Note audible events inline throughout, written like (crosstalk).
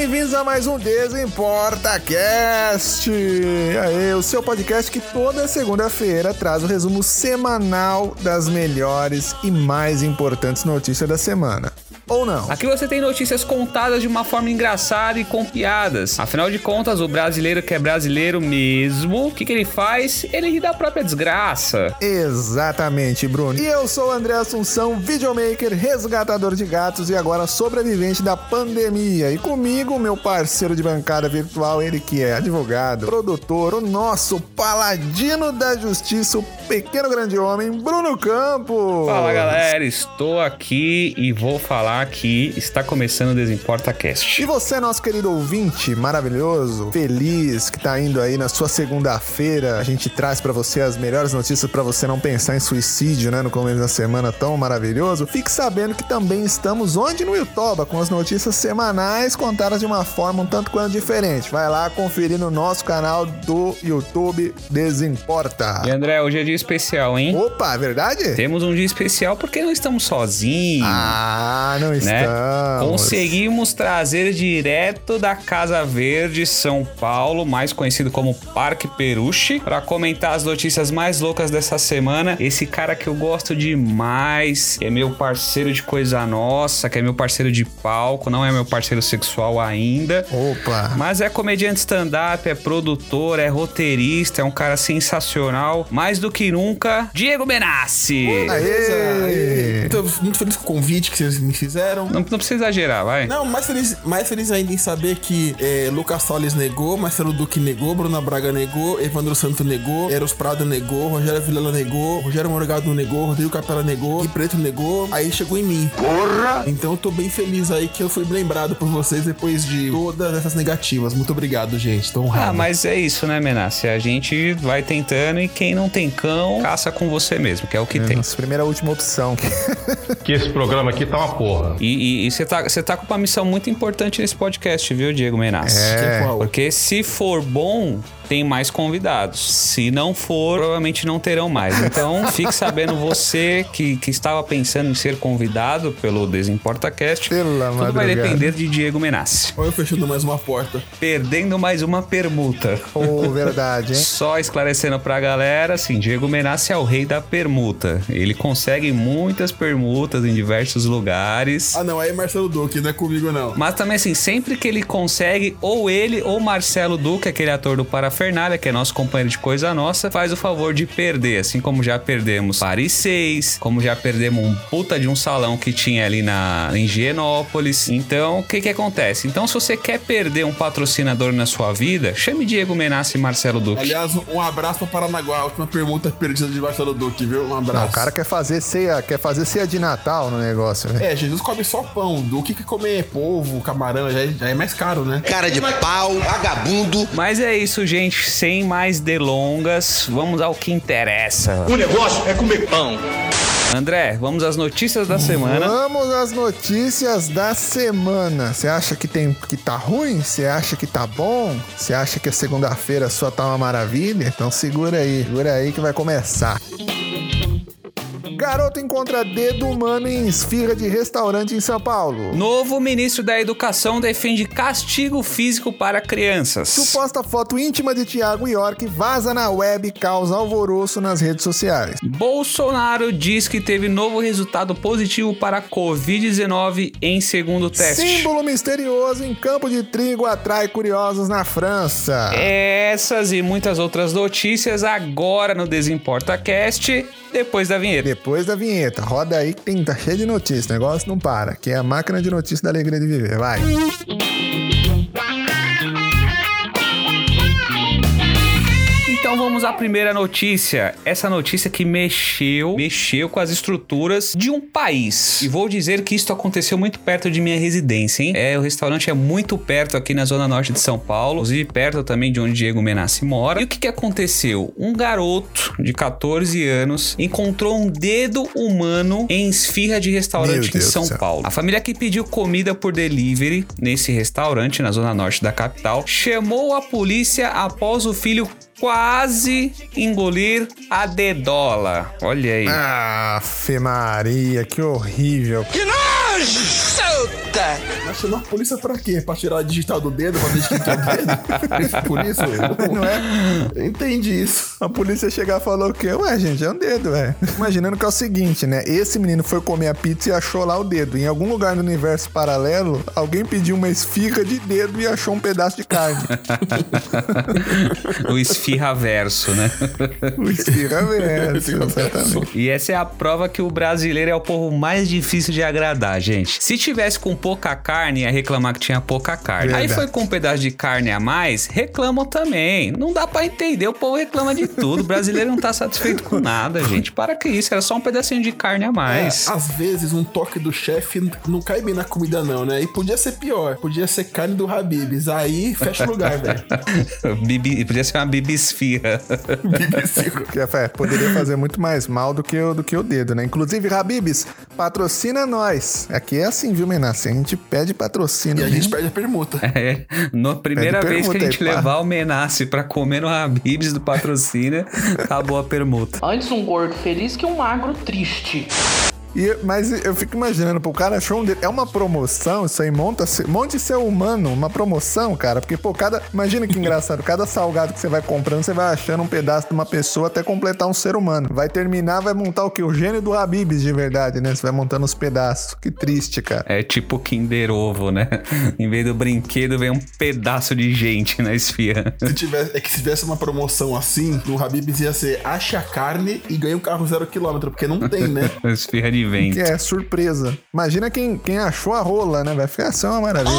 bem-vindos a mais um Desimporta Cast. Aí, o seu podcast que toda segunda-feira traz o resumo semanal das melhores e mais importantes notícias da semana ou não. Aqui você tem notícias contadas de uma forma engraçada e com piadas. Afinal de contas, o brasileiro que é brasileiro mesmo, o que, que ele faz? Ele ri da própria desgraça. Exatamente, Bruno. E eu sou o André Assunção, videomaker, resgatador de gatos e agora sobrevivente da pandemia. E comigo, meu parceiro de bancada virtual, ele que é advogado, produtor, o nosso paladino da justiça, o pequeno grande homem, Bruno Campos. Fala galera, estou aqui e vou falar que está começando o Desimporta Cast. E você, nosso querido ouvinte maravilhoso, feliz, que tá indo aí na sua segunda-feira, a gente traz para você as melhores notícias para você não pensar em suicídio, né, no começo da semana tão maravilhoso. Fique sabendo que também estamos onde no YouTube, com as notícias semanais contadas de uma forma um tanto quanto diferente. Vai lá conferir no nosso canal do YouTube Desimporta. E André, hoje é dia especial, hein? Opa, é verdade? Temos um dia especial porque não estamos sozinhos. Ah, não né? Conseguimos trazer direto da Casa Verde, São Paulo, mais conhecido como Parque Peruche, para comentar as notícias mais loucas dessa semana. Esse cara que eu gosto demais, que é meu parceiro de coisa nossa, que é meu parceiro de palco, não é meu parceiro sexual ainda. Opa! Mas é comediante stand-up, é produtor, é roteirista, é um cara sensacional. Mais do que nunca, Diego Benassi. Aê! Tô muito feliz com o convite que vocês me fizeram. Não, não precisa exagerar, vai. Não, mais feliz, mais feliz ainda em saber que é, Lucas Solis negou, Marcelo Duque negou, Bruna Braga negou, Evandro Santo negou, Eros Prado negou, Rogério Vilela negou, Rogério Morgado negou, Rodrigo Capela negou, e Preto negou. Aí chegou em mim. Porra! Então eu tô bem feliz aí que eu fui lembrado por vocês depois de todas essas negativas. Muito obrigado, gente. Tô honrado. Ah, mas é isso, né, Menassi? A gente vai tentando e quem não tem cão, caça com você mesmo, que é o que é, tem. Nossa primeira última opção. que esse programa aqui tá uma porra. E você tá, tá com uma missão muito importante nesse podcast, viu, Diego Menas? É. Porque se for bom, tem mais convidados. Se não for, provavelmente não terão mais. Então, (laughs) fique sabendo você que, que estava pensando em ser convidado pelo Desimporta Cast. Pela tudo vai depender de Diego Menassi. Olha eu fechando mais uma porta. Perdendo mais uma permuta. Oh, verdade, hein? (laughs) Só esclarecendo pra galera, assim, Diego Menassi é o rei da permuta. Ele consegue muitas permutas em diversos lugares. Ah, não, aí é Marcelo Duque, não é comigo não. Mas também, assim, sempre que ele consegue, ou ele ou Marcelo Duque, aquele ator do Parafernália, Fernalha, que é nosso companheiro de coisa nossa, faz o favor de perder, assim como já perdemos Paris 6, como já perdemos um puta de um salão que tinha ali na em Higienópolis. Então, o que que acontece? Então, se você quer perder um patrocinador na sua vida, chame Diego Menassi e Marcelo Duque. Aliás, um abraço para Paranaguá, a última pergunta perdida de Marcelo Duque, viu? Um abraço. Não, o cara quer fazer ceia, quer fazer ceia de Natal no negócio, né? É, Jesus come só pão. Duque que comer polvo, camarão, já é, já é mais caro, né? Cara de pau, vagabundo. Mas é isso, gente gente, sem mais delongas, vamos ao que interessa. O negócio é comer pão. André, vamos às notícias da semana. Vamos às notícias da semana. Você acha que tem que tá ruim? Você acha que tá bom? Você acha que a segunda-feira só tá uma maravilha? Então segura aí, segura aí que vai começar. Garoto encontra dedo humano em esfirra de restaurante em São Paulo. Novo ministro da Educação defende castigo físico para crianças. Suposta foto íntima de Tiago York vaza na web e causa alvoroço nas redes sociais. Bolsonaro diz que teve novo resultado positivo para Covid-19 em segundo teste. Símbolo misterioso em campo de trigo atrai curiosos na França. Essas e muitas outras notícias agora no Desimporta Cast, depois da vinheta. Depois da vinheta. Roda aí que tem, tá cheio de notícias. O negócio não para. Que é a máquina de notícias da alegria de viver. Vai. Então à primeira notícia. Essa notícia que mexeu, mexeu com as estruturas de um país. E vou dizer que isso aconteceu muito perto de minha residência, hein? É, o restaurante é muito perto aqui na zona norte de São Paulo, inclusive perto também de onde Diego Menassi mora. E o que que aconteceu? Um garoto de 14 anos encontrou um dedo humano em esfirra de restaurante em São Paulo. A família que pediu comida por delivery nesse restaurante na zona norte da capital chamou a polícia após o filho quase engolir a dedola. Olha aí. Ah, Maria, que horrível. Que nojo! Tá chamando a polícia pra quê? Pra tirar a digital do dedo, pra ver quem que é o dedo? (laughs) Por isso, Não é? eu entendi isso. A polícia chegar e falou o quê? Ué, gente, é um dedo, ué. Imaginando que é o seguinte, né? Esse menino foi comer a pizza e achou lá o dedo. Em algum lugar do universo paralelo, alguém pediu uma esfirra de dedo e achou um pedaço de carne. (laughs) (laughs) O esfirraverso, né? (laughs) o esfirra verso, (laughs) exatamente. E essa é a prova que o brasileiro é o povo mais difícil de agradar, gente. Se tivesse com pouca carne, ia reclamar que tinha pouca carne. Aí Verdade. foi com um pedaço de carne a mais, reclamam também. Não dá pra entender, o povo reclama de tudo. O brasileiro não tá satisfeito com nada, gente. Para que isso, era só um pedacinho de carne a mais. É, às vezes um toque do chefe não cai bem na comida, não, né? E podia ser pior. Podia ser carne do Habibs. Aí fecha o lugar, velho. (laughs) Bibi, podia ser uma bibisfirra. (laughs) Que, é, poderia fazer muito mais mal do que, o, do que o dedo, né? Inclusive, Habibs, patrocina nós. Aqui é assim, viu, Menace? A gente pede patrocínio. E a gente mesmo. perde a permuta. (laughs) É, na primeira Pede vez que a gente aí, pá. levar o Menace pra comer no Habibs do patrocínio, acabou a permuta. Antes um gordo feliz que um magro triste. E- mas eu fico imaginando, pô, o cara achou um dedo. É uma promoção, isso aí monta monte ser humano, uma promoção, cara. Porque, pô, cada. Imagina que engraçado, cada salgado que você vai comprando, você vai achando um pedaço de uma pessoa até completar um ser humano. Vai terminar, vai montar o quê? O gênio do Habibs de verdade, né? Você vai montando os pedaços. Que triste, cara. É tipo Kinder Ovo, né? (laughs) Em vez do brinquedo, vem um pedaço de gente na esfirra. Se tivesse, é que se tivesse uma promoção assim, no Habibs ia ser acha a carne e ganha um carro zero quilômetro, porque não tem, né? (laughs) Esfirra de vento. Que é surpresa. Imagina quem, quem achou a rola, né? Vai ficar assim uma maravilha.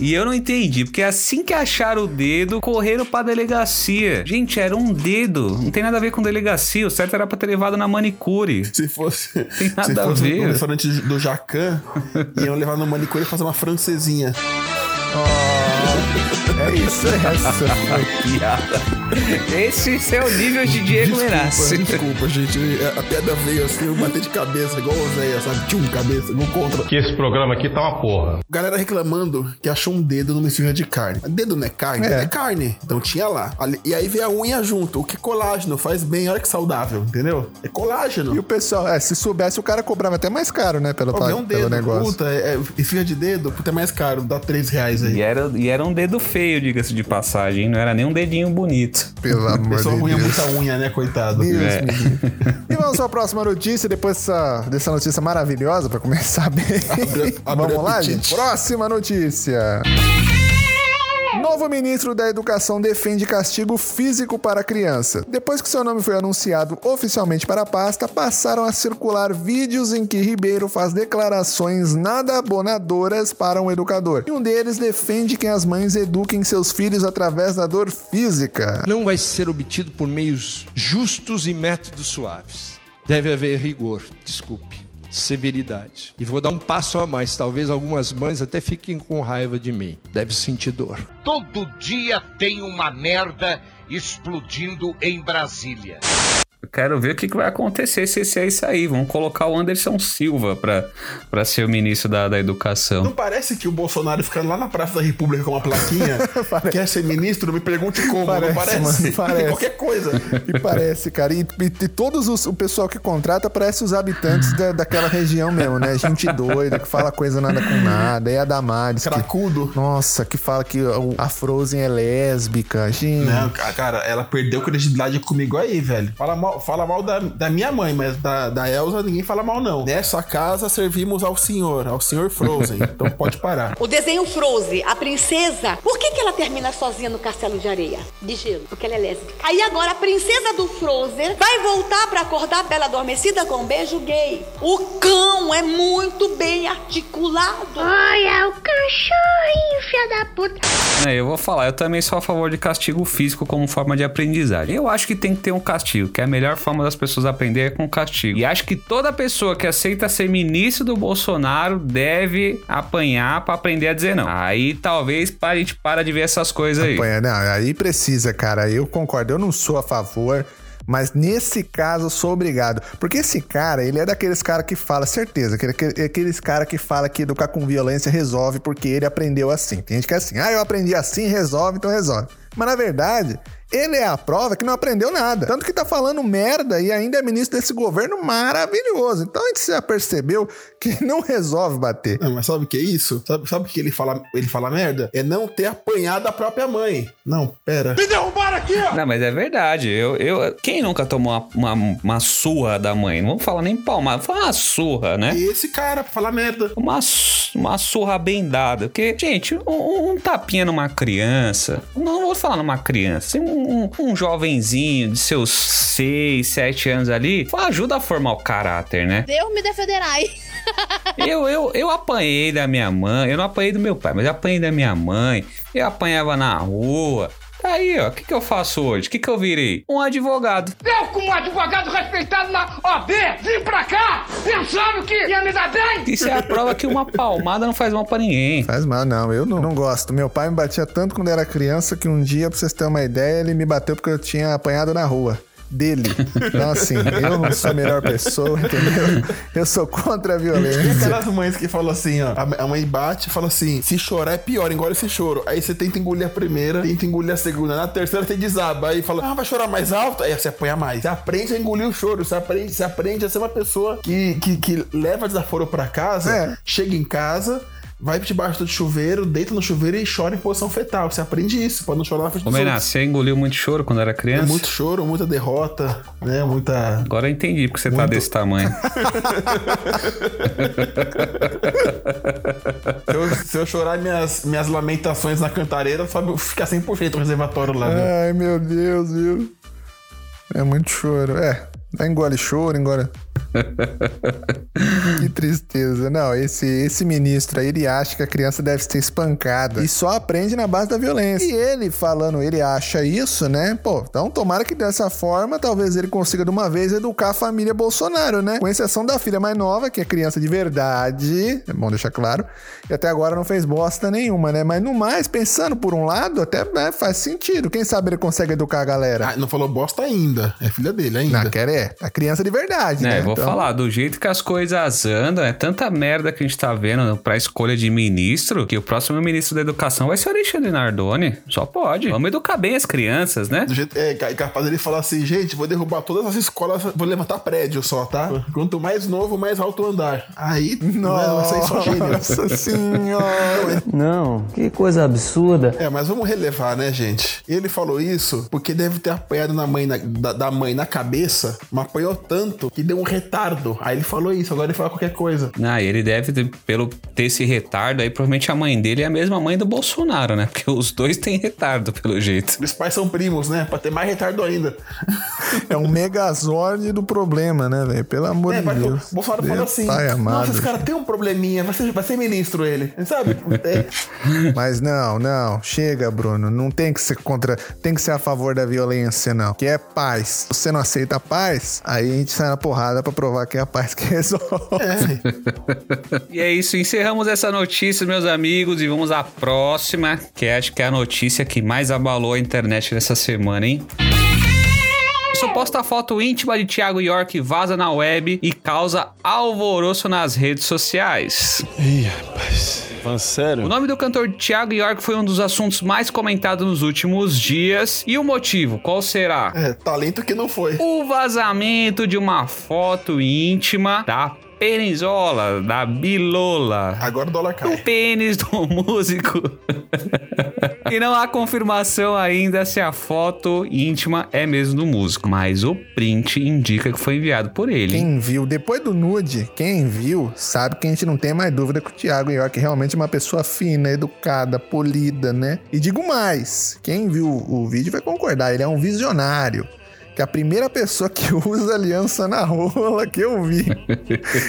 E eu não entendi, porque assim que acharam o dedo, correram pra delegacia. Gente, era um dedo. Não tem nada a ver com delegacia. O certo era pra ter levado na manicure. Se fosse, Tem nada se a fosse ver. no restaurante do Jacan, iam levar no manicure e fazer uma francesinha. É isso, é essa. Piada. Esse é o nível de Diego Menace. Desculpa, gente. A piada veio assim, eu bati de cabeça, igual o Zéia, sabe? Tchum, cabeça, gol contra. Que esse programa aqui tá uma porra. Galera reclamando que achou um dedo numa esfirra de carne. Dedo não é carne? É. É, carne. Então tinha lá. E aí veio a unha junto. O que é colágeno faz bem, olha que saudável, entendeu? É colágeno. E o pessoal, é, se soubesse, o cara cobrava até mais caro, né? Pelo, Pô, um pelo dedo, negócio. puta, é, é, esfirra de dedo, puta, é mais caro, dá 3 reais aí. E era, e era um dedo feio, diga-se de passagem. Não era nem um dedinho bonito. Pelo amor de Pessoa unha Deus. muita unha, né, coitado? Deus É. E vamos à próxima notícia, depois dessa, dessa notícia maravilhosa, pra começar bem. Abre- abre vamos lá, apetite. gente? Próxima notícia. Novo ministro da Educação defende castigo físico para a criança. Depois que seu nome foi anunciado oficialmente para a pasta, passaram a circular vídeos em que Ribeiro faz declarações nada abonadoras para um educador. E um deles defende que as mães eduquem seus filhos através da dor física. não vai ser obtido por meios justos e métodos suaves. Deve haver rigor, desculpe, severidade. E vou dar um passo a mais, talvez algumas mães até fiquem com raiva de mim. Deve sentir dor. Todo dia tem uma merda explodindo em Brasília. Quero ver o que, que vai acontecer se esse é isso aí. Vamos colocar o Anderson Silva pra, pra ser o ministro da, da Não educação. parece que o Bolsonaro fica lá na Praça da República com uma plaquinha? (laughs) quer ser ministro? Me pergunte como. Parece, não parece? mano, (laughs) parece. Qualquer coisa. E parece, cara. E, e- e todos os, o pessoal que contrata parece os habitantes da, daquela região mesmo, né? Gente doida, que fala coisa nada com nada. É a Damares. Que, Cracudo. nossa, que fala que a Frozen é lésbica. Gente. Não, ca- cara, ela perdeu credibilidade comigo aí, velho. Fala mal, fala mal da, da minha mãe, mas da, da Elsa ninguém fala mal, não. Nessa casa servimos ao senhor, ao senhor Frozen. (laughs) então pode parar. O desenho Frozen, a princesa, por que, que ela termina sozinha no castelo de areia? De gelo, porque ela é lésbica. Aí agora a princesa do Frozen vai voltar pra acordar a Bela Adormecida com um beijo gay. O cão é muito bem articulado. Olha o cachorrinho, filha da puta. É, eu vou falar, eu também sou a favor de castigo físico como forma de aprendizagem. Eu acho que tem que ter um castigo, que é a melhor forma das pessoas aprenderem é com castigo. E acho que toda pessoa que aceita ser ministro do Bolsonaro deve apanhar pra aprender a dizer não. Aí talvez a gente para de ver essas coisas aí. Apanha- Não, aí precisa, cara. Eu concordo. Eu não sou a favor. Mas nesse caso sou obrigado. Porque esse cara, ele é daqueles caras que fala, certeza, que é aqueles cara que fala que educar com violência resolve porque ele aprendeu assim. Tem gente que é assim, ah, eu aprendi assim, resolve, então resolve. Mas na verdade, ele é a prova que não aprendeu nada. Tanto que tá falando merda e ainda é ministro desse governo maravilhoso. Então a gente já percebeu que (laughs) não resolve bater. Não, mas sabe o que é isso? Sabe, sabe o que ele fala, ele fala merda? É não ter apanhado a própria mãe. Não, pera. Me derrubaram aqui, ó! Não, mas é verdade. Eu, eu, quem nunca tomou uma, uma, uma surra da mãe? Não vamos falar nem palmada, vamos falar uma surra, né? E esse cara, pra falar merda. Uma, uma surra bem dada. Porque, gente, um, um tapinha numa criança. Não vou falar numa criança. Um, um, um jovenzinho de seus 6, 7 anos ali. Ajuda a formar o caráter, né? Deus me defenderai. (laughs) Eu, eu, eu apanhei da minha mãe. Eu não apanhei do meu pai, mas eu apanhei da minha mãe. Eu apanhava na rua. Tá aí, ó. O que, que eu faço hoje? O que, que eu virei? Um advogado. Eu, como advogado respeitado na OAB, vim pra cá pensando que ia me dar bem! Isso é a prova que uma palmada não faz mal pra ninguém. Faz mal, não. Eu não, não gosto. Meu pai me batia tanto quando era criança que um dia, pra vocês terem uma ideia, ele me bateu porque eu tinha apanhado na rua. Dele. Então, assim, eu não sou a melhor pessoa, entendeu? Eu sou contra a E violência. aquelas mães que falam assim, ó. A mãe bate e fala assim: se chorar é pior, engole esse choro. Aí você tenta engolir a primeira, tenta engolir a segunda. Na terceira você desaba. Aí fala, ah, vai chorar mais alto? Aí você apanha mais. Você aprende a engolir o choro. Você aprende, você aprende a ser uma pessoa que, que, que leva desaforo pra casa, É. chega em casa. Vai debaixo do chuveiro, deita no chuveiro e chora em posição fetal. Você aprende isso, pra não chorar na frente Ô, Mená, você engoliu muito choro quando era É criança? muito choro, muita derrota, né? Muita. Agora eu entendi porque você tá Muito. desse tamanho. (laughs) Se eu, se eu chorar minhas, minhas lamentações na cantareira, sabe, fica 100% o reservatório lá, né? Ai, meu Deus, viu? É muito choro. É, dá engole choro, engole. (laughs) que tristeza. Não, esse, esse ministro aí, ele acha que a criança deve ser espancada. E só aprende na base da violência. E ele falando, ele acha isso, né? Pô, então tomara que dessa forma, talvez ele consiga de uma vez educar a família Bolsonaro, né? Com exceção da filha mais nova, que é criança de verdade. É bom deixar claro. E até agora não fez bosta nenhuma, né? Mas no mais, pensando por um lado, até né, faz sentido. Quem sabe ele consegue educar a galera. Ah, não falou bosta ainda. É filha dele ainda. Não, quer é. A criança de verdade, É, né? vou Então, falar, do jeito que as coisas andam, é tanta merda que a gente tá vendo pra escolha de ministro, que o próximo ministro da educação vai ser o Alexandre Nardoni. Só pode. Vamos educar bem as crianças, né? Do jeito, é, ca- capaz dele falar assim, gente, vou derrubar todas as escolas, vou levantar prédio só, tá? Quanto mais novo, mais alto o andar. Aí, não, vai sair só gênio. Nossa (laughs) senhora. Não, que coisa absurda. É, mas vamos relevar, né, gente? Ele falou isso porque deve ter apanhado na mãe na- da, da mãe na cabeça, mas apanhou tanto que deu um retardo. Aí ele falou isso, agora ele fala qualquer coisa. Ah, ele deve, ter, pelo ter esse retardo aí, provavelmente a mãe dele é a mesma mãe do Bolsonaro, né? Porque os dois têm retardo, pelo jeito. Os pais são primos, né? Pra ter mais retardo ainda. (laughs) É um megazord do problema, né, velho? Pelo amor É, de mas Deus. o Bolsonaro falou assim: Pai amado. Nossa, esse cara tem um probleminha, vai ser, vai ser ministro ele. Sabe? É, (laughs) Mas não, não. Chega, Bruno. Não tem que ser contra. Tem que ser a favor da violência, não. Que é paz. Se você não aceita a paz, aí a gente sai na porrada pra provar que é a paz que (laughs) resolve. E é isso, encerramos essa notícia, meus amigos, e vamos à próxima, que acho que é a notícia que mais abalou a internet nessa semana, hein? Suposta foto íntima de Thiago York vaza na web e causa alvoroço nas redes sociais. Ih, rapaz. Falando O sério? nome do cantor Thiago York foi um dos assuntos mais comentados nos últimos dias. E o motivo, qual será? é, talento que não foi. O vazamento de uma foto íntima da Penisola, da Bilola. Agora o dólar O cai. pênis do músico. e não há confirmação ainda se a foto íntima é mesmo do músico, mas o print indica que foi enviado por ele. Quem viu, depois do nude, quem viu, sabe que a gente não tem mais dúvida que o Thiago York realmente é uma pessoa fina, educada, polida, né? E digo mais: quem viu o vídeo vai concordar, ele é um visionário. Que a primeira pessoa que (laughs) usa aliança na rola que eu vi.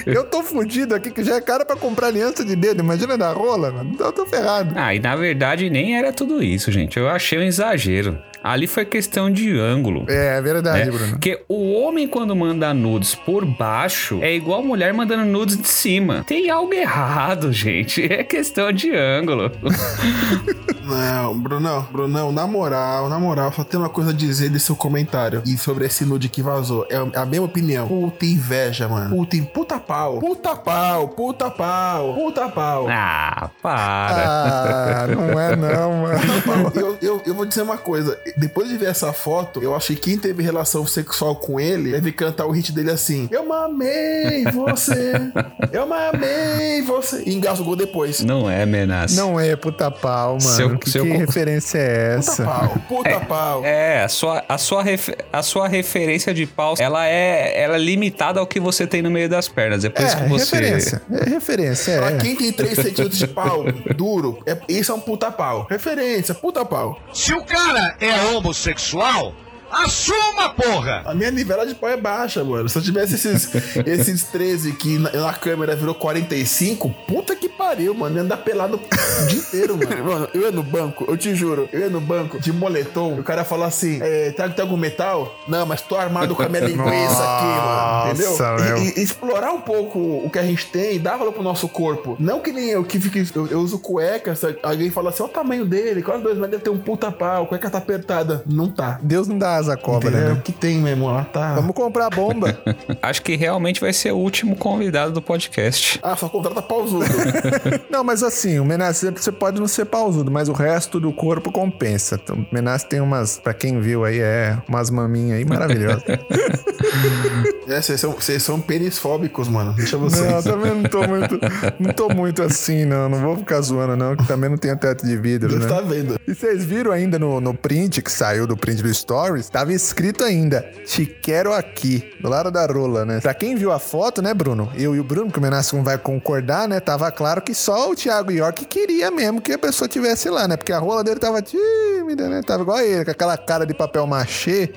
eu tô fudido aqui, que já é cara pra comprar aliança de dedo. Imagina na rola, mano. Eu tô ferrado. Ah, e na verdade nem era tudo isso, gente. Eu achei um exagero. Ali foi questão de ângulo. É, é verdade, né? Bruno. Porque o homem, quando manda nudes por baixo, é igual a mulher mandando nudes de cima. Tem algo errado, (laughs) gente. É questão de ângulo. (laughs) Não, Brunão, Brunão, na moral, na moral, só tem uma coisa a dizer desse seu comentário. E sobre esse nude que vazou. É a mesma opinião. Puta inveja, mano. Puta, puta pau. Puta pau, puta pau, puta pau. ah, para. Ah, não é não, mano. (laughs) Eu, eu, eu vou dizer uma coisa. Depois de ver essa foto, eu acho que quem teve relação sexual com ele deve cantar o hit dele assim: Eu mamei você, eu mamei você. E engasgou depois. Não é, Menas. Não é puta pau, mano. Seu- que, seu que con- referência é Puta essa? pau, puta pau. É, a sua, a, sua a sua referência de pau, ela é, ela é limitada ao que você tem no meio das pernas. É por É, isso que você... referência. É referência, Pra é. quem tem 3 centímetros de pau duro, é, isso é um puta pau. Referência, puta pau. Se o cara é homossexual, assuma, porra! A minha nivela de pau é baixa, mano. Se eu tivesse esses, (laughs) esses 13 que na, na câmera virou 45, puta que pariu, mano. Ia andar pelado o dia inteiro, mano. (laughs) Mano, eu ia no banco, eu te juro, eu ia no banco de moletom, e o cara fala assim: é, tem, tem algum metal? Não, mas tô armado com a minha (laughs) linguiça aqui, mano. Entendeu? Nossa. E, e explorar um pouco o que a gente tem e dar valor pro nosso corpo. Não que nem eu, que fique, eu, eu uso cueca, se alguém fala assim: olha o tamanho dele, quase dois metros, deve ter um puta pau, cueca tá apertada. Não tá. Deus não dá asa à cobra, Entendeu? né? O que tem mesmo? Ela tá. Vamos comprar bomba. (laughs) Acho que realmente vai ser o último convidado do podcast. Ah, só contrata pausudo. (laughs) não, mas assim, o Menace você pode não ser pausudo, mas o resto do corpo compensa. Então, o Menace tem umas, pra quem viu aí, é umas maminhas aí maravilhosas. (laughs) é, vocês são, vocês são penisfóbicos, mano. Deixa vocês. Não, também não tô muito, não tô muito assim, não. Não vou ficar zoando, não, que também não tenho teto de vidro, Você né? tá vendo? E vocês viram ainda no, no print que saiu do print do Stories? Tava escrito ainda, te quero aqui, do lado da rola, né? Pra quem viu a foto, né, Bruno? Eu e o Bruno, que o Menasco vai concordar, né? Tava claro que só o Thiago York queria mesmo que a pessoa tivesse lá, né? Porque a rola dele tava tímida, né? Tava igual a ele, com aquela cara de papel machê.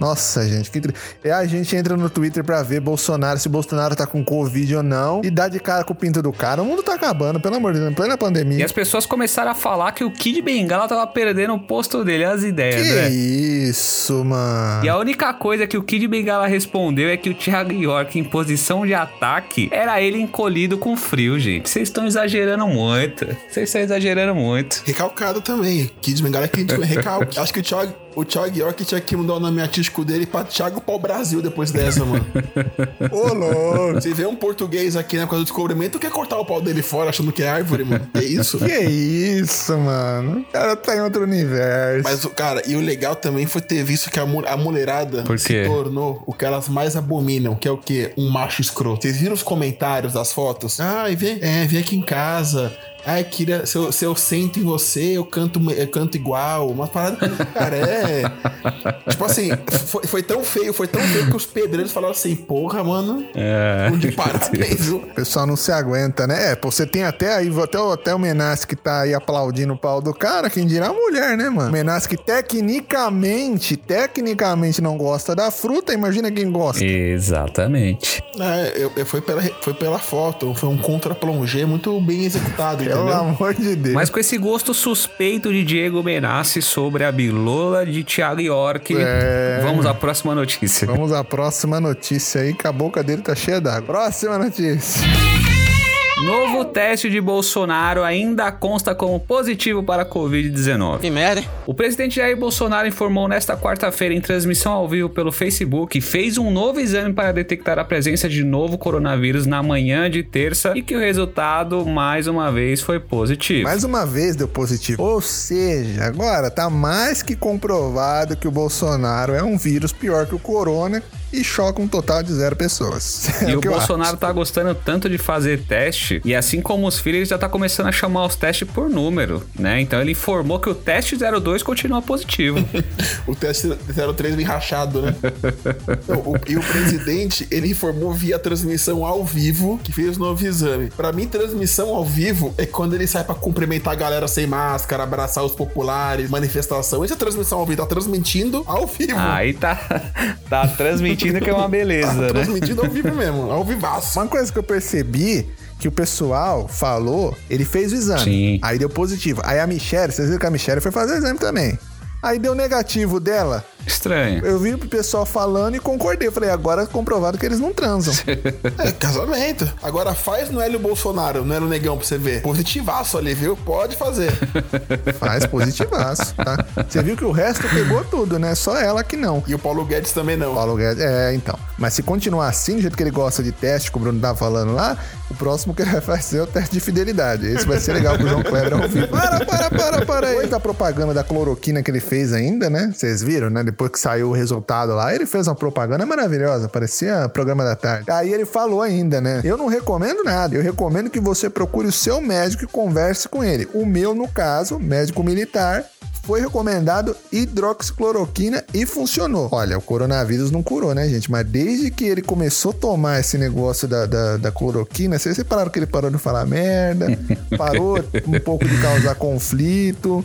Nossa, gente, que tri... É a gente entra no Twitter pra ver Bolsonaro, se Bolsonaro tá com Covid ou não, e dá de cara com o pinto do cara. O mundo tá acabando, pelo amor de Deus, em plena E pandemia. as pessoas começaram a falar que o Kid Bengala tava perdendo o posto dele, as ideias, Que né? isso, mano. E a única coisa que o Kid Bengala respondeu é que o Thiago York, em posição de ataque, era ele encolhido com frio, gente. Vocês estão exagerando muito. Vocês estão exagerando muito. Recalcado também. Kids Bengala que (laughs) recalque. Acho que o Thiago, o Thiago York tinha que mudar o nome artístico dele pra Thiago Pau Brasil depois dessa, mano. (laughs) Ô, louco. Você vê um português aqui na época do descobrimento quer cortar o pau dele fora achando que é árvore, mano. É isso? Que isso, mano. O cara tá em outro universo. Mas, cara, e o legal também foi ter visto que a, mu- a mulherada se tornou o que elas mais abominam, que é o quê? Um macho escroto. Vocês viram os comentários das fotos? Ai, vem, é, vem aqui em casa. Ai, queria, se eu, se eu sento em você, eu canto, eu canto igual. Umas paradas. Cara, é. tipo assim, foi, foi tão feio, foi tão feio que os pedreiros falaram assim: porra, mano. É. De parabéns, (laughs) viu? O pessoal não se aguenta, né? É, pô, você tem até aí, até, o- até o Menace que tá aí aplaudindo o pau do cara, quem dirá a mulher, né, mano? O Menace que tecnicamente, tecnicamente não gosta da fruta, imagina quem gosta. Exatamente. É, eu, eu- foi, pela, foi pela foto, foi um contra-plongé muito bem executado, Pelo entendeu? amor de Deus. Mas com esse gosto suspeito de Diego Benassi sobre a bilola de Thiago York, É. vamos à próxima notícia. Vamos à próxima notícia aí, que a boca dele tá cheia d'água. Próxima notícia. Novo teste de Bolsonaro ainda consta como positivo para a Covid-19. Que merda, hein? O presidente Jair Bolsonaro informou nesta quarta-feira em transmissão ao vivo pelo Facebook que fez um novo exame para detectar a presença de novo coronavírus na manhã de terça e que o resultado, mais uma vez, foi positivo. Mais uma vez deu positivo. Ou seja, agora tá mais que comprovado que o Bolsonaro é um vírus pior que o corona e choca um total de zero pessoas. (laughs) E É o eu Bolsonaro acho. tá gostando tanto de fazer teste, e assim como os filhos, ele já tá começando a chamar os testes por número, né? Então ele informou que o teste 02 continua positivo. (laughs) O teste 03 vem rachado, né? (laughs) Não, o- e o presidente, ele informou via transmissão ao vivo que fez o novo exame. Pra mim, transmissão ao vivo é quando ele sai pra cumprimentar a galera sem máscara, abraçar os populares, manifestação. Isso é transmissão ao vivo, tá transmitindo ao vivo. Aí tá, tá transmitindo que é uma beleza, tá né? transmitindo ao vivo mesmo, ao vivaço. Uma coisa que eu percebi que o pessoal falou, ele fez o exame. Sim. Aí deu positivo. Aí a Michelle, vocês viram que a Michelle foi fazer o exame também. Aí deu negativo dela. Estranho. Eu vi o pessoal falando e concordei. Falei, agora é comprovado que eles não transam. (laughs) É, casamento. Agora faz no Hélio Bolsonaro, no Hélio Negão, pra você ver. Positivaço ali, viu? Pode fazer. (laughs) Faz positivaço, tá? Você viu que o resto pegou tudo, né? Só ela que não. E o Paulo Guedes também não. Paulo Guedes, é, então. Mas se continuar assim, do jeito que ele gosta de teste, que o Bruno tava falando lá, O próximo que ele vai fazer é o teste de fidelidade. Esse vai ser legal pro João Kleber ouvir. Para, para, para, para aí. Depois da propaganda da cloroquina que ele fez ainda, né? Vocês viram, né? Depois que saiu o resultado lá, ele fez uma propaganda maravilhosa. Parecia programa da tarde. Aí ele falou ainda, né? Eu não recomendo nada. Eu recomendo que você procure o seu médico e converse com ele. O meu, no caso, médico militar, foi recomendado hidroxicloroquina e funcionou. Olha, o coronavírus não curou, né, gente? Mas desde que ele começou a tomar esse negócio da, da, da cloroquina, vocês repararam que ele parou de falar merda, (laughs) parou um pouco de causar conflito.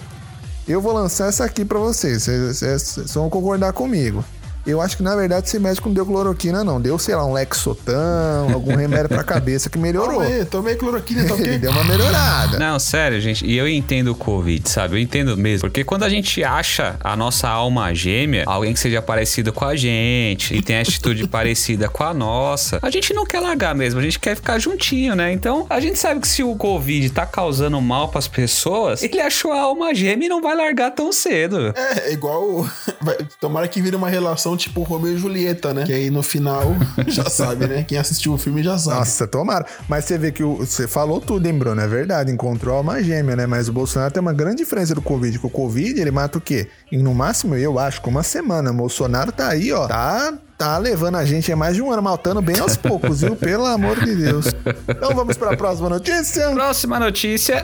Eu vou lançar essa aqui pra vocês, vocês, vocês, vocês vão concordar comigo. Eu acho que, na verdade, esse médico não deu cloroquina, não. Deu, sei lá, um Lexotan, algum (laughs) remédio pra cabeça que melhorou. Tomei, tomei cloroquina, tá Ele (laughs) ok? deu uma melhorada. Não, sério, gente. E eu entendo o Covid, sabe? Eu entendo mesmo. Porque quando a gente acha a nossa alma gêmea, alguém que seja parecido com a gente e tem atitude (laughs) parecida com a nossa, a gente não quer largar mesmo. A gente quer ficar juntinho, né? Então, a gente sabe que se o Covid tá causando mal pras pessoas, ele achou a alma gêmea e não vai largar tão cedo. É, é igual. tomara que vire uma relação tipo Romeu e Julieta, né? Que aí no final (laughs) já sabe, né? Quem assistiu o filme já sabe. Nossa, tomara. Mas você vê que o- você falou tudo, hein, Bruno? É verdade, encontrou a alma gêmea, né? Mas o Bolsonaro tem uma grande diferença do Covid, que o Covid, ele mata o quê? Em, no máximo, eu acho, com uma semana. O Bolsonaro tá aí, ó, tá... Tá levando a gente há mais de um ano, maltando bem aos poucos, viu? Pelo amor de Deus. Então vamos para a próxima notícia. Próxima notícia.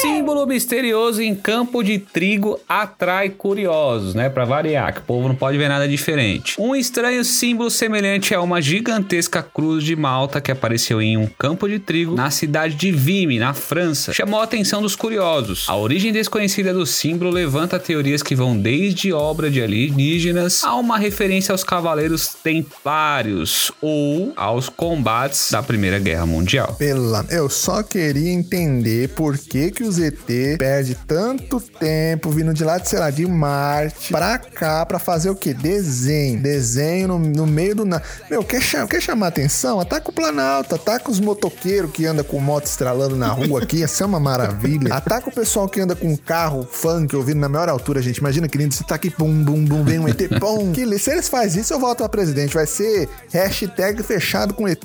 Símbolo misterioso em campo de trigo atrai curiosos, né? Pra variar, que o povo não pode ver nada diferente. Um estranho símbolo semelhante a uma gigantesca cruz de Malta que apareceu em um campo de trigo na cidade de Vimy, na França, chamou a atenção dos curiosos. A origem desconhecida do símbolo levanta teorias que vão desde obra de alienígenas a uma referência aos cavaleiros templários ou aos combates da Primeira Guerra Mundial. Pela... Eu só queria entender por que, que o ZT perde tanto tempo vindo de lá, de, sei lá, de Marte pra cá pra fazer o quê? Desenho. Desenho no, no meio do nada. Meu, quer, cha- quer chamar atenção? Ataca o Planalto, ataca os motoqueiros que andam com moto estralando na rua aqui, (laughs) essa é uma maravilha. Ataca o pessoal que anda com carro funk ouvindo na maior altura, gente. Imagina que lindo, você tá aqui, bum, bum, bum, vem um ET, pum. Que, se eles fazem isso, eu volto a presidente. Vai ser hashtag fechado com ET,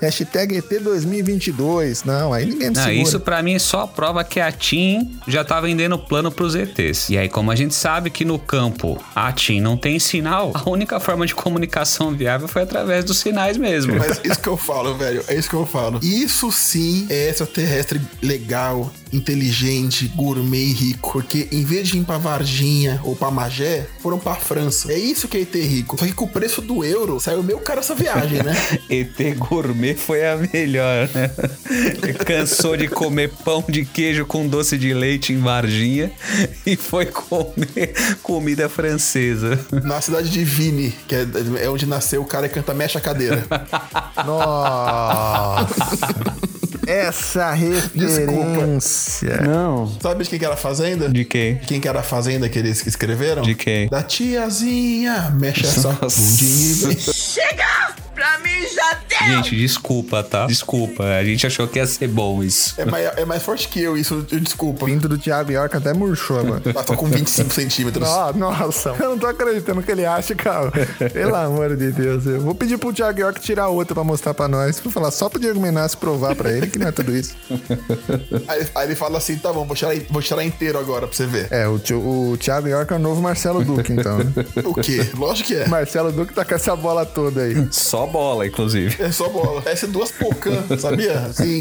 hashtag ET 2022. Não, aí ninguém me Não, segura. isso pra mim é só prova que a TIM já tá vendendo plano pros ETs. E aí, como a gente sabe que no campo a TIM não tem sinal, a única forma de comunicação viável foi através dos sinais mesmo. Mas isso que eu falo, velho. É isso que eu falo. Isso sim é extraterrestre legal, inteligente, gourmet e rico. Porque em vez de ir pra Varginha ou pra Magé, foram pra França. É isso que é ET rico. Só que com o preço do euro, saiu meio caro essa viagem, né? (laughs) ET Gourmet foi a melhor, né? (laughs) Cansou de comer pão de queijo com doce de leite em Varginha (laughs) e foi comer comida francesa. Na cidade de Vini, que é, é onde nasceu o cara que canta Mexe a Cadeira. (laughs) Nossa! Essa referência. Não. Sabe de quem que era a fazenda? De quem? De quem que era a fazenda que eles escreveram? De quem? Da tiazinha. Mexe essa bundinha. Chega! Pra mim já deu! Gente, desculpa, tá? Desculpa. A gente achou que ia ser bom isso. É mais, é mais forte que eu, isso, eu desculpa. Pinto do Thiago York até murchou agora. Ela tá com 25 centímetros. No- Nossa, eu não tô acreditando que ele acha, cara. Pelo amor de Deus. Eu vou pedir pro Thiago York tirar outra pra mostrar pra nós. Vou falar só pro Diego Menace provar pra ele que não é tudo isso. Aí, aí ele fala assim: tá bom, vou tirar, vou tirar inteiro agora pra você ver. É, o, o Thiago York é o novo Marcelo Duque, então. né? O quê? Lógico que é. Marcelo Duque tá com essa bola toda aí. Só bola, inclusive. É só bola. Parece duas pocã, (laughs) sabia? Assim.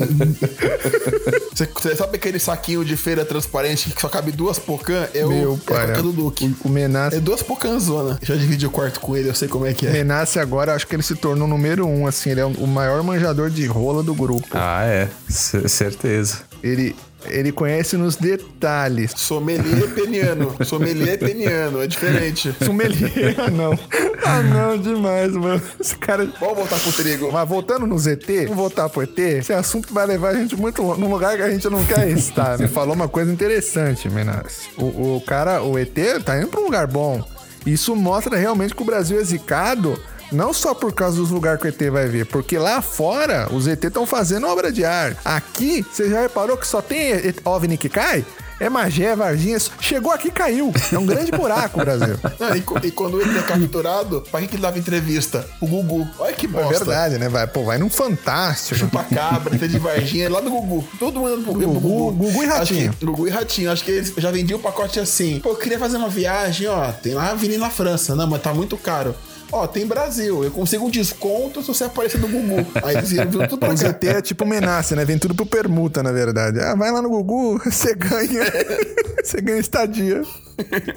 Você, você sabe aquele saquinho de feira transparente que só cabe duas pocã? É o, Meu é pai. a pocã do Duque. O Menace. É duas pocãzona. Já dividi o quarto com ele, eu sei como é que é. Menace agora, acho que ele se tornou o número um, assim. Ele é o maior manjador de rola do grupo. Ah, é. C- certeza. Ele, ele conhece nos detalhes. Sommelier peniano. (laughs) Sommelier peniano, é diferente. Sommelier, não. Ah, não, demais, mano. Esse cara. Vamos voltar pro trigo. Mas voltando no ZT, vamos voltar pro ET. Esse assunto vai levar a gente muito longe, num lugar que a gente não quer estar. Você falou uma coisa interessante, Menas. O, o cara, o ET, tá indo pra um lugar bom. Isso mostra realmente que o Brasil é zicado. Não só por causa dos lugares que o ET vai ver, porque lá fora os ET estão fazendo obra de arte. Aqui, você já reparou que só tem OVNI que cai? é Magé, é Varginha. Chegou aqui caiu. É um grande buraco, Brasil. Não, (laughs) e, e quando ele é capturado, pra que ele dava entrevista? O Gugu. Olha que É bosta. verdade, né? Vai, pô, vai num fantástico. Chupa cabra, tem de Varginha, lá do Gugu. Todo mundo pro Gugu. Gugu, Gugu e Ratinho. que- Gugu e Ratinho. Acho que eles já vendiam o pacote assim. Pô, eu queria fazer uma viagem, ó. Tem lá a Avenida na França. Não, mas tá muito caro. Ó, tem Brasil. Eu consigo um desconto se você aparecer do Gugu. Aí eles iam tudo pra O cá. ZT é tipo menace, né? Vem tudo pro permuta, na verdade. Ah, vai lá no Gugu, (laughs) você ganha. (laughs) Você ganha estadia.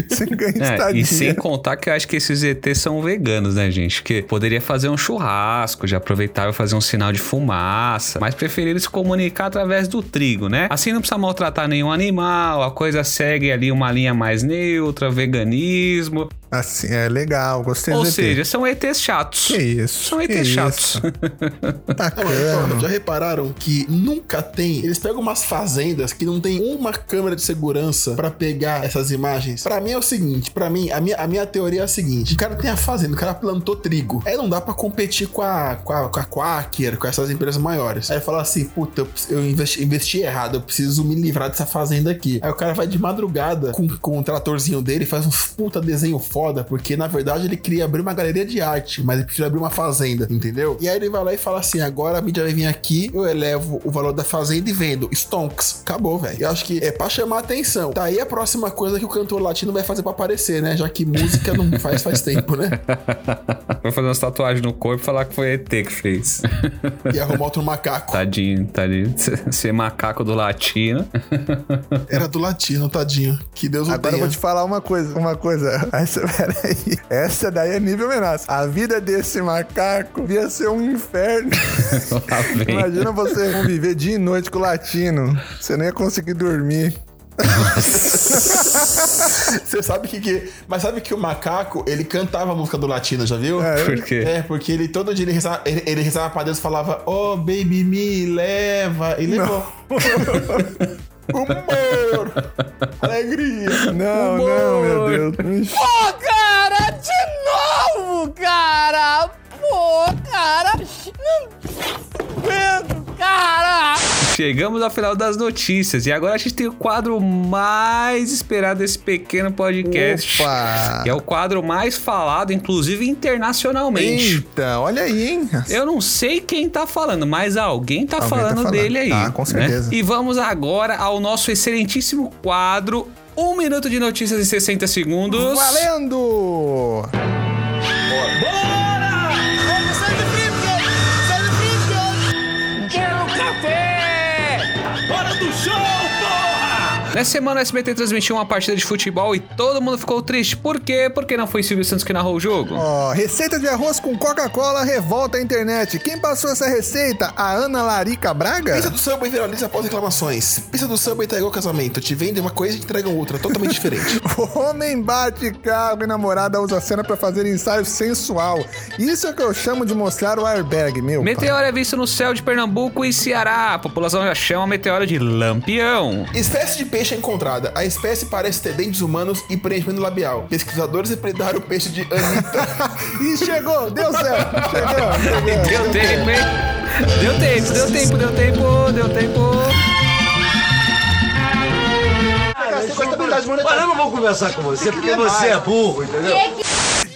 Você ganha É, estadia. e sem contar que eu acho que esses ETs são veganos, né, gente? Que poderia fazer um churrasco, já aproveitava e fazer um sinal de fumaça, mas preferiram se comunicar através do trigo, né? Assim não precisa maltratar nenhum animal, a coisa segue ali uma linha mais neutra, veganismo. Assim, é legal, gostei Ou seja, são ETs chatos. Que isso? São ETs chatos. (laughs) Bacana. já repararam que nunca tem. Eles pegam umas fazendas que não tem uma câmera de segurança pra pegar essas imagens. Pra mim é o seguinte: pra mim, a minha, a minha teoria é a seguinte: o cara tem a fazenda, o cara plantou trigo. Aí não dá pra competir com a, com a, com a Quaker, com essas empresas maiores. Aí fala assim: puta, eu, investi, investi errado, eu preciso me livrar dessa fazenda aqui. Aí o cara vai de madrugada com, com o tratorzinho dele e faz um puta desenho foda, porque na verdade ele queria abrir uma galeria de arte, mas ele precisa abrir uma fazenda, entendeu? E aí ele vai lá e fala assim: agora a mídia vai vir aqui, eu elevo o valor da fazenda e vendo. Stonks. Acabou, velho. Eu acho que é pra chamar atenção. Tá aí a próxima coisa que o cantor latino vai fazer pra aparecer, né? Já que música não (laughs) faz faz tempo, né? Vai fazer umas tatuagens no corpo e falar que foi ET que fez. E arrumar outro macaco. Tadinho, tadinho. Ser macaco do latino. Era do latino, tadinho. Que Deus o Agora eu tenha. vou te falar uma coisa, uma coisa. Essa, peraí. (laughs) Essa daí é nível ameaça. A vida desse macaco ia ser um inferno. (laughs) Imagina você conviver dia e noite com o latino. Você nem ia conseguir dormir. (laughs) Você sabe que, que. Mas sabe que o macaco, ele cantava a música do latino, já viu? É, Por quê? É, porque ele todo dia ele rezava, ele, ele rezava pra Deus e falava, oh baby, me leva. E levou. Humor! Alegria! Não, não, meu Deus. Pô, cara, de novo, cara! Pô, cara! Não aguento, cara! Chegamos ao final das notícias e agora a gente tem o quadro mais esperado desse pequeno podcast. Opa! Que é o quadro mais falado, inclusive internacionalmente. Eita, olha aí, hein? Eu não sei quem tá falando, mas alguém tá, Alguém tá falando, falando. dele aí. Ah, com né? certeza. E vamos agora ao nosso excelentíssimo quadro. Um minuto de notícias em 60 segundos. Valendo! Quero Nessa semana o SBT transmitiu uma partida de futebol e todo mundo ficou triste. Por quê? Porque não foi Silvio Santos que narrou o jogo. Ó, receita de arroz com Coca-Cola revolta a internet. Quem passou essa receita? A Ana Larica Braga? Pizza do Subway viraliza após reclamações. Pizza do Subway tá igual casamento. Te vende uma coisa e te entregam outra, totalmente diferente. (laughs) Homem bate carro e namorada usa a cena pra fazer ensaio sensual. Isso é que eu chamo de mostrar o airbag, meu. pai. Meteoro é visto no céu de Pernambuco e Ceará. A população já chama a meteoro de lampião. Espécie de peixe é encontrada. A espécie parece ter dentes humanos e preenchimento labial. Pesquisadores repredaram o peixe de Anitta. (laughs) Ih, chegou, deu certo. Chegou, chegou. Deu tempo, hein? Deu tempo, deu tempo, deu tempo, deu tempo. Mas eu não vou conversar com você porque você é burro, entendeu?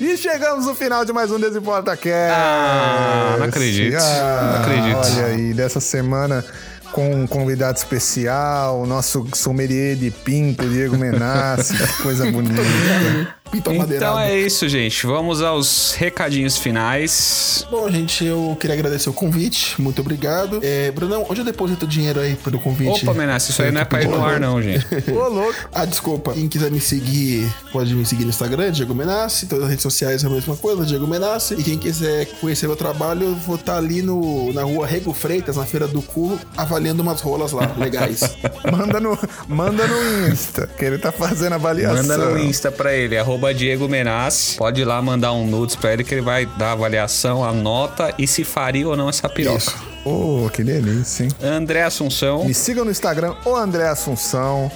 E chegamos no final de mais um Desimporta Cast. Ah, não acredito, não acredito. Olha aí, dessa semana com um convidado especial, o nosso sommelier de pinto, Diego Menassi, coisa bonita. (laughs) Pinto Então é isso, gente. Vamos aos recadinhos finais. Bom, gente, eu queria agradecer o convite. Muito obrigado. É, Brunão, onde eu deposito o dinheiro aí pelo convite? Opa, Menassi, isso aí não é pra ir no ar, não, gente. (laughs) Ô, louco. Ah, desculpa. Quem quiser me seguir, pode me seguir no Instagram, Diego Menassi. Todas as redes sociais é a mesma coisa, Diego Menassi. E quem quiser conhecer meu trabalho, eu vou estar ali no, na rua Rego Freitas, na Feira do Cu, avaliando umas rolas lá, legais. (laughs) Manda no, manda no Insta, que ele tá fazendo avaliação. Manda no Insta pra ele, arroba Diego Menas. Pode ir lá mandar um nudes pra ele que ele vai dar a avaliação, a nota e se faria ou não essa piroca. Isso. Ô, que delícia, hein? André Assunção. Me siga no Instagram, o André Assunção.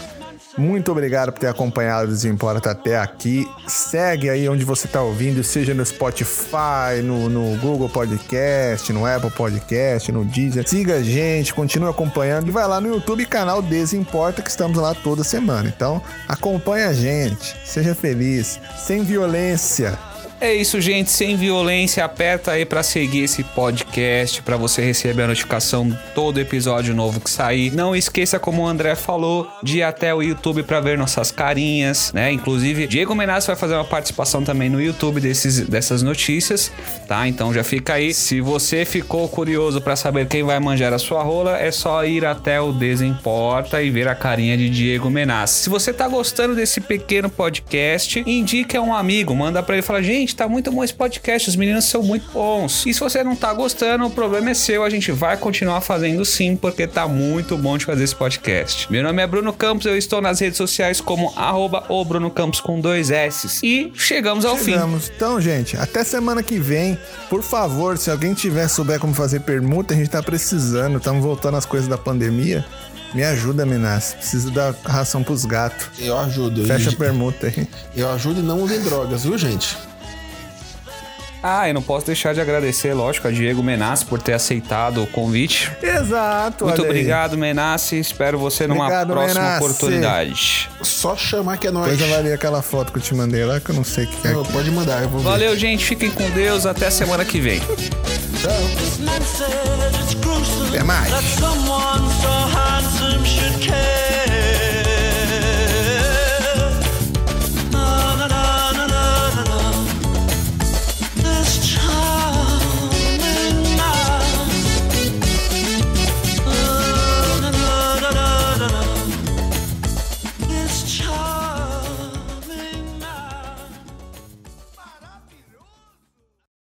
Muito obrigado por ter acompanhado o Desimporta até aqui. Segue aí onde você tá ouvindo, seja no Spotify, no, no Google Podcast, no Apple Podcast, no Deezer. Siga a gente, continue acompanhando e vai lá no YouTube canal Desimporta que estamos lá toda semana. Então, acompanhe a gente, seja feliz, sem violência. É isso, gente. Sem violência, aperta aí para seguir esse podcast, para você receber a notificação todo episódio novo que sair. Não esqueça, como o André falou, de ir até o YouTube para ver nossas carinhas, né? Inclusive, Diego Menas vai fazer uma participação também no YouTube desses, dessas notícias, tá? Então já fica aí. Se você ficou curioso para saber quem vai manjar a sua rola, é só ir até o Desimporta e ver a carinha de Diego Menas. Se você tá gostando desse pequeno podcast, indique a um amigo, manda para ele e fala: gente, tá muito bom esse podcast, os meninos são muito bons. E se você não tá gostando, o problema é seu, a gente vai continuar fazendo sim, porque tá muito bom de fazer esse podcast. Meu nome é Bruno Campos, eu estou nas redes sociais como arroba o Bruno Campos com dois S. E chegamos ao Chegamos. fim. Então, gente, até semana que vem. Por favor, se alguém tiver souber como fazer permuta, a gente tá precisando. Estamos voltando às coisas da pandemia. Me ajuda, Minas. Preciso dar ração pros gatos. Eu ajudo. Fecha a permuta aí. Eu ajudo e não usem drogas, viu, gente? Ah, eu não posso deixar de agradecer, lógico, a Diego Menassi por ter aceitado o convite. Exato. Muito obrigado, Menassi. Espero você numa Obrigado, próxima Menassi. oportunidade. Só chamar que é nóis. Depois eu ler aquela foto que eu te mandei lá, que eu não sei o que é. Não, pode mandar, eu vou ver. Valeu, gente. Fiquem com Deus. Até semana que vem. Até mais.